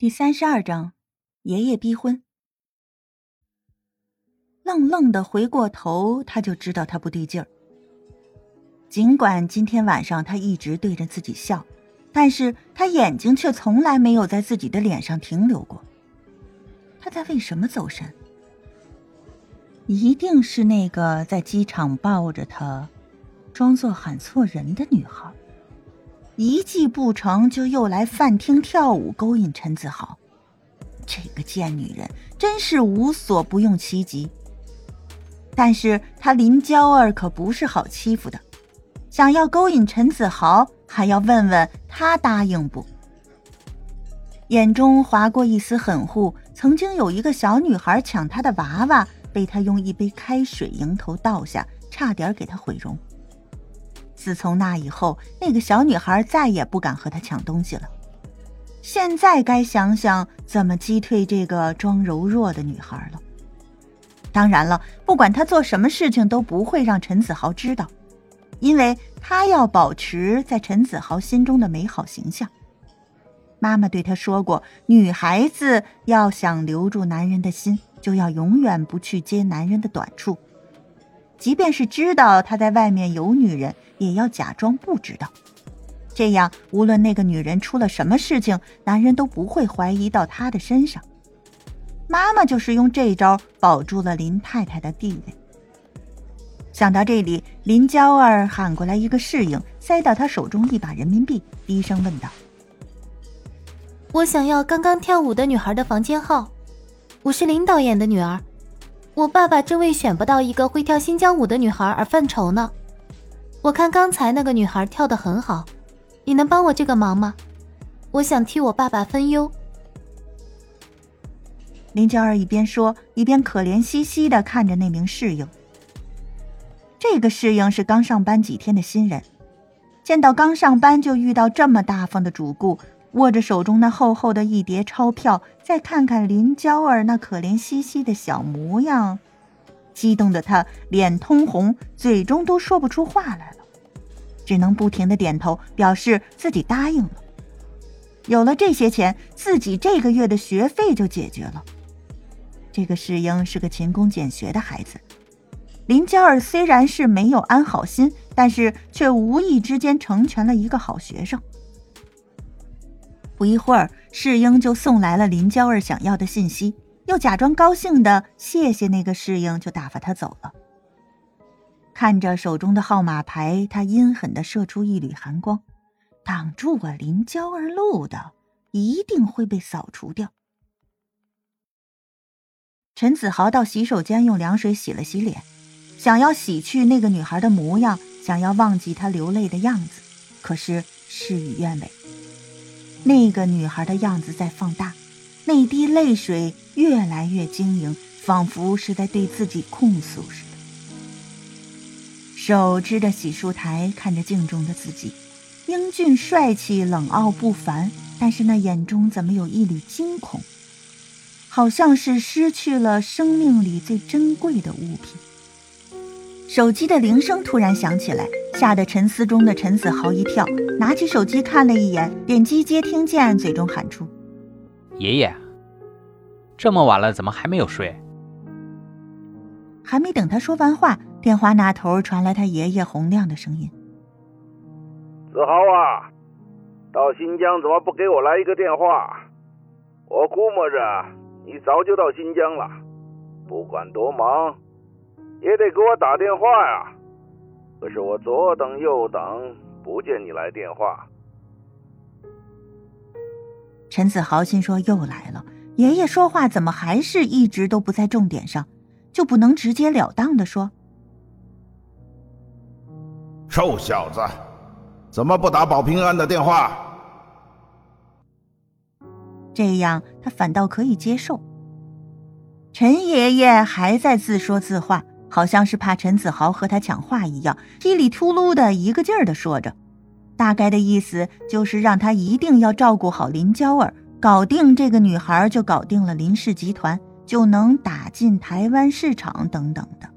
第三十二章，爷爷逼婚。愣愣的回过头，他就知道他不对劲儿。尽管今天晚上他一直对着自己笑，但是他眼睛却从来没有在自己的脸上停留过。他在为什么走神？一定是那个在机场抱着他，装作喊错人的女孩。一计不成就又来饭厅跳舞勾引陈子豪，这个贱女人真是无所不用其极。但是她林娇儿可不是好欺负的，想要勾引陈子豪，还要问问他答应不。眼中划过一丝狠护，曾经有一个小女孩抢他的娃娃，被他用一杯开水迎头倒下，差点给他毁容。自从那以后，那个小女孩再也不敢和他抢东西了。现在该想想怎么击退这个装柔弱的女孩了。当然了，不管他做什么事情都不会让陈子豪知道，因为他要保持在陈子豪心中的美好形象。妈妈对他说过，女孩子要想留住男人的心，就要永远不去揭男人的短处。即便是知道他在外面有女人，也要假装不知道。这样，无论那个女人出了什么事情，男人都不会怀疑到她的身上。妈妈就是用这招保住了林太太的地位。想到这里，林娇儿喊过来一个侍应，塞到他手中一把人民币，低声问道：“我想要刚刚跳舞的女孩的房间号，我是林导演的女儿。”我爸爸正为选不到一个会跳新疆舞的女孩而犯愁呢。我看刚才那个女孩跳得很好，你能帮我这个忙吗？我想替我爸爸分忧。林娇儿一边说，一边可怜兮兮的看着那名侍应。这个侍应是刚上班几天的新人，见到刚上班就遇到这么大方的主顾。握着手中那厚厚的一叠钞票，再看看林娇儿那可怜兮兮的小模样，激动的他脸通红，嘴中都说不出话来了，只能不停的点头，表示自己答应了。有了这些钱，自己这个月的学费就解决了。这个世英是个勤工俭学的孩子，林娇儿虽然是没有安好心，但是却无意之间成全了一个好学生。不一会儿，世英就送来了林娇儿想要的信息，又假装高兴的谢谢那个世英，就打发他走了。看着手中的号码牌，他阴狠的射出一缕寒光，挡住我林娇儿路的，一定会被扫除掉。陈子豪到洗手间用凉水洗了洗脸，想要洗去那个女孩的模样，想要忘记她流泪的样子，可是事与愿违。那个女孩的样子在放大，那滴泪水越来越晶莹，仿佛是在对自己控诉似的。手支着洗漱台，看着镜中的自己，英俊帅气，冷傲不凡，但是那眼中怎么有一缕惊恐？好像是失去了生命里最珍贵的物品。手机的铃声突然响起来，吓得沉思中的陈子豪一跳，拿起手机看了一眼，点击接听键，嘴中喊出：“爷爷，这么晚了，怎么还没有睡？”还没等他说完话，电话那头传来他爷爷洪亮的声音：“子豪啊，到新疆怎么不给我来一个电话？我估摸着你早就到新疆了，不管多忙。”也得给我打电话呀！可是我左等右等，不见你来电话。陈子豪心说：“又来了，爷爷说话怎么还是一直都不在重点上？就不能直截了当的说？”臭小子，怎么不打保平安的电话？这样他反倒可以接受。陈爷爷还在自说自话。好像是怕陈子豪和他抢话一样，叽里秃噜的一个劲儿的说着，大概的意思就是让他一定要照顾好林娇儿，搞定这个女孩就搞定了林氏集团，就能打进台湾市场等等的。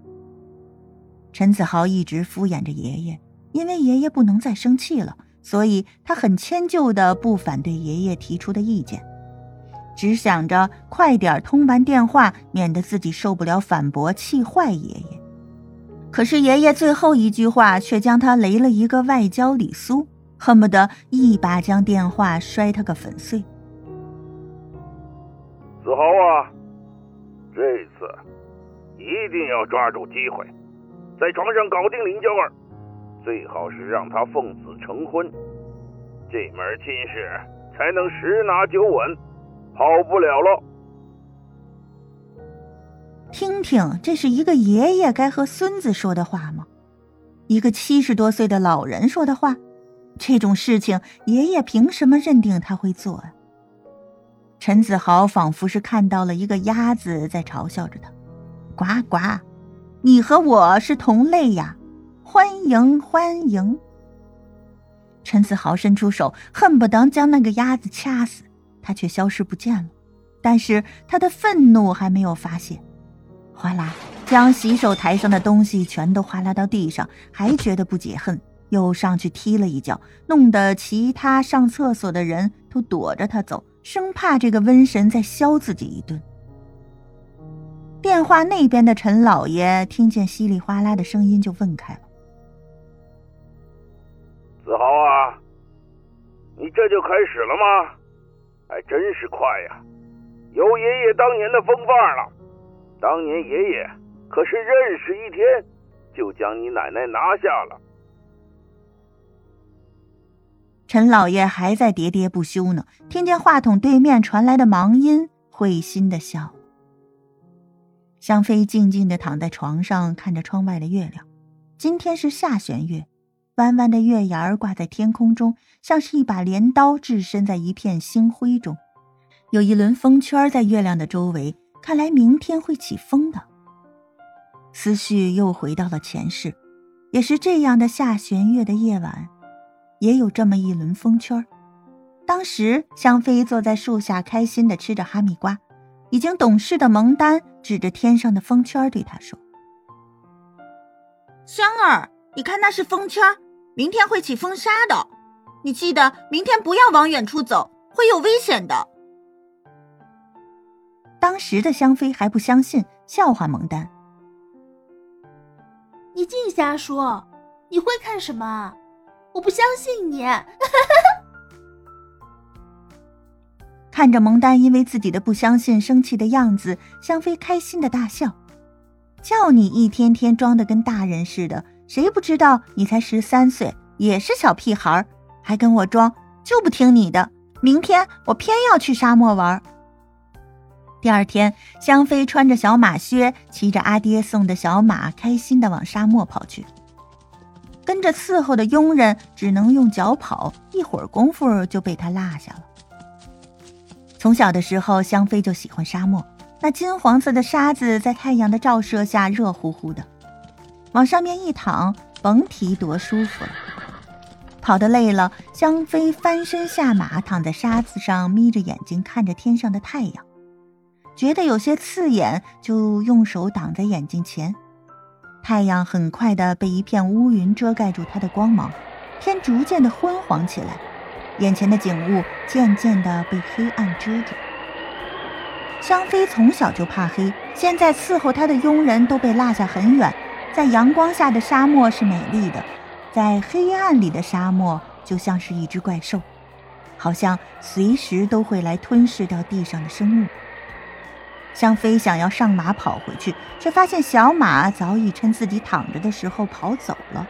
陈子豪一直敷衍着爷爷，因为爷爷不能再生气了，所以他很迁就的不反对爷爷提出的意见。只想着快点通完电话，免得自己受不了反驳，气坏爷爷。可是爷爷最后一句话却将他雷了一个外焦里酥，恨不得一把将电话摔他个粉碎。子豪啊，这次一定要抓住机会，在床上搞定林娇儿，最好是让她奉子成婚，这门亲事才能十拿九稳，跑不了了。听听，这是一个爷爷该和孙子说的话吗？一个七十多岁的老人说的话？这种事情，爷爷凭什么认定他会做啊？陈子豪仿佛是看到了一个鸭子在嘲笑着他：“呱呱，你和我是同类呀，欢迎欢迎。”陈子豪伸出手，恨不得将那个鸭子掐死，他却消失不见了。但是他的愤怒还没有发泄，哗啦，将洗手台上的东西全都哗啦到地上，还觉得不解恨，又上去踢了一脚，弄得其他上厕所的人都躲着他走。生怕这个瘟神再削自己一顿。电话那边的陈老爷听见稀里哗啦的声音，就问开了：“子豪啊，你这就开始了吗？还真是快呀，有爷爷当年的风范了。当年爷爷可是认识一天，就将你奶奶拿下了。”陈老爷还在喋喋不休呢，听见话筒对面传来的忙音，会心的笑。香妃静静的躺在床上，看着窗外的月亮。今天是下弦月，弯弯的月牙儿挂在天空中，像是一把镰刀，置身在一片星辉中。有一轮风圈在月亮的周围，看来明天会起风的。思绪又回到了前世，也是这样的下弦月的夜晚。也有这么一轮风圈当时香妃坐在树下，开心的吃着哈密瓜。已经懂事的蒙丹指着天上的风圈对她说：“香儿，你看那是风圈，明天会起风沙的。你记得明天不要往远处走，会有危险的。”当时的香妃还不相信，笑话蒙丹：“你净瞎说，你会看什么？”我不相信你！看着蒙丹因为自己的不相信生气的样子，香妃开心的大笑。叫你一天天装的跟大人似的，谁不知道你才十三岁，也是小屁孩，还跟我装，就不听你的。明天我偏要去沙漠玩。第二天，香妃穿着小马靴，骑着阿爹送的小马，开心的往沙漠跑去。跟着伺候的佣人只能用脚跑，一会儿功夫就被他落下了。从小的时候，香妃就喜欢沙漠，那金黄色的沙子在太阳的照射下热乎乎的，往上面一躺，甭提多舒服了。跑得累了，香妃翻身下马，躺在沙子上，眯着眼睛看着天上的太阳，觉得有些刺眼，就用手挡在眼睛前。太阳很快的被一片乌云遮盖住，它的光芒，天逐渐的昏黄起来，眼前的景物渐渐的被黑暗遮住。香妃从小就怕黑，现在伺候她的佣人都被落下很远，在阳光下的沙漠是美丽的，在黑暗里的沙漠就像是一只怪兽，好像随时都会来吞噬掉地上的生物。香妃想要上马跑回去，却发现小马早已趁自己躺着的时候跑走了。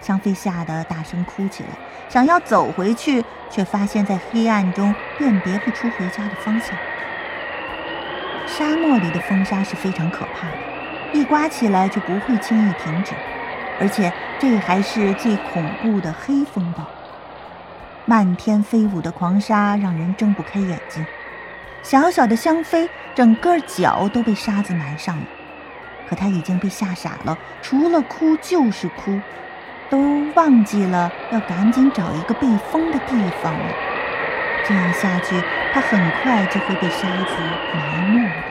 香妃吓得大声哭起来，想要走回去，却发现在黑暗中辨别不出回家的方向。沙漠里的风沙是非常可怕的，一刮起来就不会轻易停止，而且这还是最恐怖的黑风暴。漫天飞舞的狂沙让人睁不开眼睛。小小的香妃，整个脚都被沙子埋上了，可她已经被吓傻了，除了哭就是哭，都忘记了要赶紧找一个避风的地方了。这样下去，她很快就会被沙子埋没了。